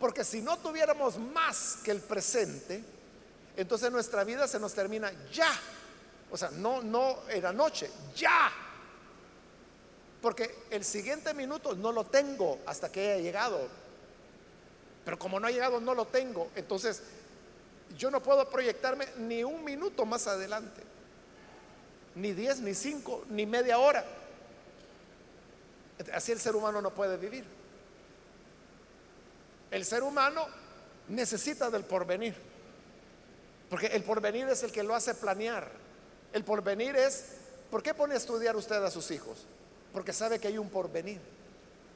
Porque si no tuviéramos más que el presente, entonces nuestra vida se nos termina ya. O sea, no, no era noche, ya. Porque el siguiente minuto no lo tengo hasta que haya llegado. Pero como no ha llegado, no lo tengo. Entonces, yo no puedo proyectarme ni un minuto más adelante. Ni diez, ni cinco, ni media hora. Así el ser humano no puede vivir. El ser humano necesita del porvenir. Porque el porvenir es el que lo hace planear. El porvenir es, ¿por qué pone a estudiar usted a sus hijos? Porque sabe que hay un porvenir.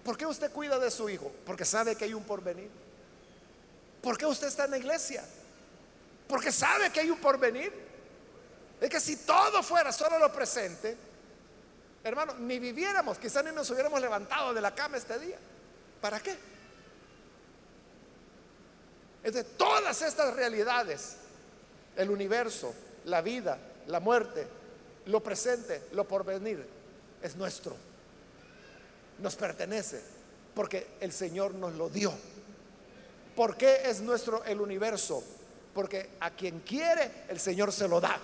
¿Por qué usted cuida de su hijo? Porque sabe que hay un porvenir. ¿Por qué usted está en la iglesia? Porque sabe que hay un porvenir. Es que si todo fuera solo lo presente, hermano, ni viviéramos, quizás ni nos hubiéramos levantado de la cama este día. ¿Para qué? Es de todas estas realidades, el universo, la vida, la muerte, lo presente, lo porvenir, es nuestro. Nos pertenece, porque el Señor nos lo dio. ¿Por qué es nuestro el universo? Porque a quien quiere, el Señor se lo da.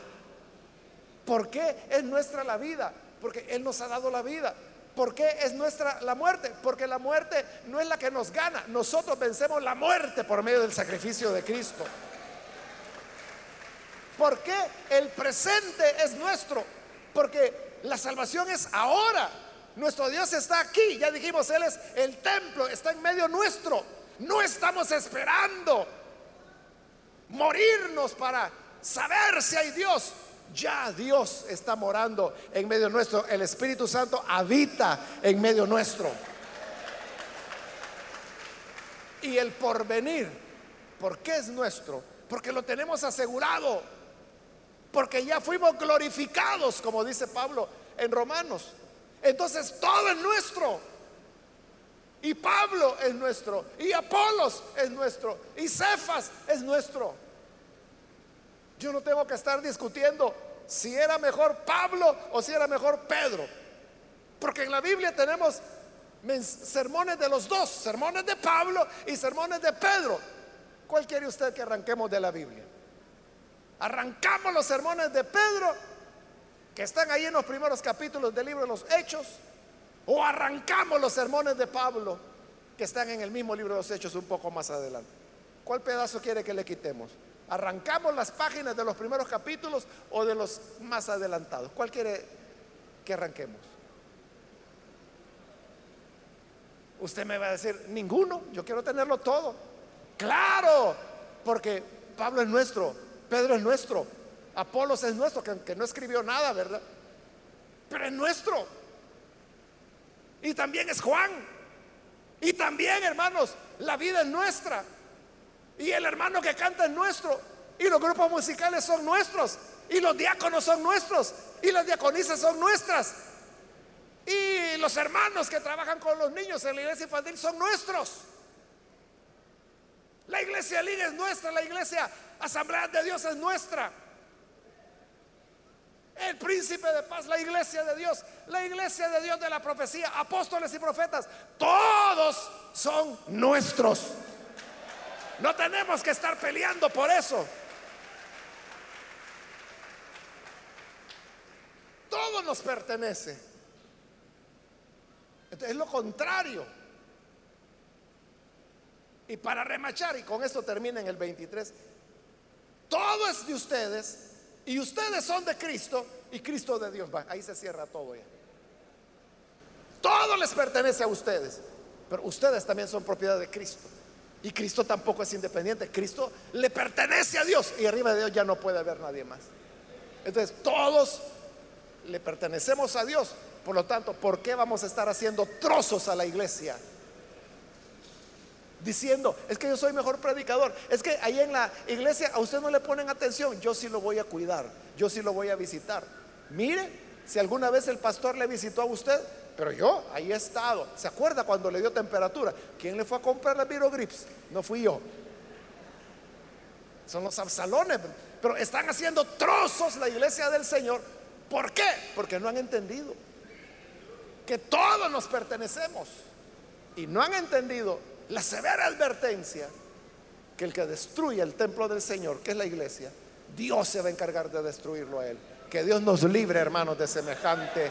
¿Por qué es nuestra la vida? Porque Él nos ha dado la vida. ¿Por qué es nuestra la muerte? Porque la muerte no es la que nos gana. Nosotros vencemos la muerte por medio del sacrificio de Cristo. ¿Por qué el presente es nuestro? Porque la salvación es ahora. Nuestro Dios está aquí. Ya dijimos, Él es el templo, está en medio nuestro. No estamos esperando morirnos para saber si hay Dios. Ya Dios está morando en medio nuestro. El Espíritu Santo habita en medio nuestro. Y el porvenir, ¿por qué es nuestro? Porque lo tenemos asegurado. Porque ya fuimos glorificados, como dice Pablo en Romanos. Entonces todo es nuestro. Y Pablo es nuestro. Y Apolos es nuestro. Y Cefas es nuestro. Yo no tengo que estar discutiendo si era mejor Pablo o si era mejor Pedro. Porque en la Biblia tenemos sermones de los dos, sermones de Pablo y sermones de Pedro. ¿Cuál quiere usted que arranquemos de la Biblia? Arrancamos los sermones de Pedro, que están ahí en los primeros capítulos del libro de los Hechos, o arrancamos los sermones de Pablo, que están en el mismo libro de los Hechos un poco más adelante. ¿Cuál pedazo quiere que le quitemos? ¿Arrancamos las páginas de los primeros capítulos o de los más adelantados? ¿Cuál quiere que arranquemos? Usted me va a decir, ninguno, yo quiero tenerlo todo. Claro, porque Pablo es nuestro, Pedro es nuestro, Apolos es nuestro, que, no escribió nada, ¿verdad? Pero es nuestro. Y también es Juan. Y también, hermanos, la vida es nuestra. Y el hermano que canta es nuestro. Y los grupos musicales son nuestros. Y los diáconos son nuestros. Y las diaconisas son nuestras. Y los hermanos que trabajan con los niños en la iglesia infantil son nuestros. La iglesia Liga es nuestra, la iglesia Asamblea de Dios es nuestra. El príncipe de paz, la iglesia de Dios, la iglesia de Dios de la profecía, apóstoles y profetas, todos son nuestros. No tenemos que estar peleando por eso. Todo nos pertenece. es lo contrario. Y para remachar, y con esto termina en el 23, todo es de ustedes y ustedes son de Cristo y Cristo de Dios. ahí se cierra todo. Todo les pertenece a ustedes, pero ustedes también son propiedad de Cristo. Y Cristo tampoco es independiente. Cristo le pertenece a Dios y arriba de Dios ya no puede haber nadie más. Entonces, todos le pertenecemos a Dios. Por lo tanto, ¿por qué vamos a estar haciendo trozos a la iglesia? Diciendo, es que yo soy mejor predicador. Es que ahí en la iglesia a usted no le ponen atención. Yo sí lo voy a cuidar. Yo sí lo voy a visitar. Mire, si alguna vez el pastor le visitó a usted, pero yo ahí he estado. ¿Se acuerda cuando le dio temperatura? ¿Quién le fue a comprar la Virogrips? No fui yo. Son los absalones. Pero están haciendo trozos la iglesia del Señor. ¿Por qué? Porque no han entendido que todos nos pertenecemos. Y no han entendido la severa advertencia que el que destruye el templo del Señor, que es la iglesia, Dios se va a encargar de destruirlo a él. Que Dios nos libre, hermanos, de semejante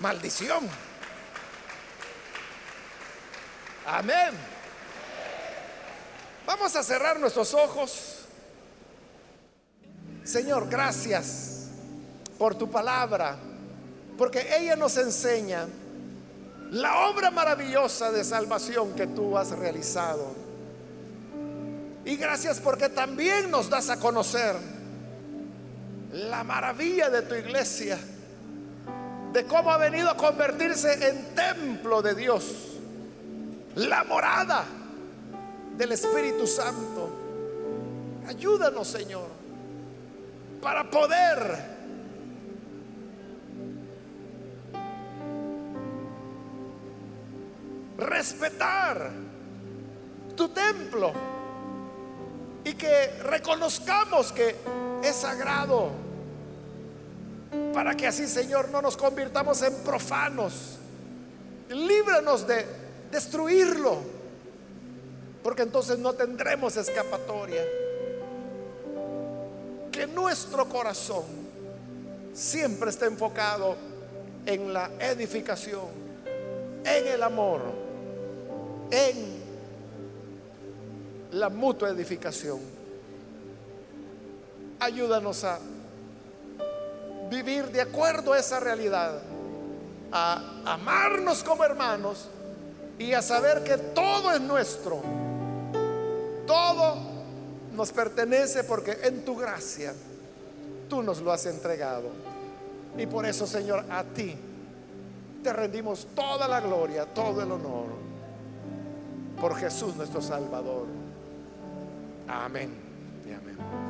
maldición. Amén. Vamos a cerrar nuestros ojos. Señor, gracias por tu palabra, porque ella nos enseña la obra maravillosa de salvación que tú has realizado. Y gracias porque también nos das a conocer la maravilla de tu iglesia de cómo ha venido a convertirse en templo de Dios, la morada del Espíritu Santo. Ayúdanos, Señor, para poder respetar tu templo y que reconozcamos que es sagrado para que así, Señor, no nos convirtamos en profanos. Líbranos de destruirlo, porque entonces no tendremos escapatoria. Que nuestro corazón siempre esté enfocado en la edificación, en el amor, en la mutua edificación. Ayúdanos a vivir de acuerdo a esa realidad, a amarnos como hermanos y a saber que todo es nuestro, todo nos pertenece porque en tu gracia tú nos lo has entregado. Y por eso, Señor, a ti te rendimos toda la gloria, todo el honor, por Jesús nuestro Salvador. Amén y amén.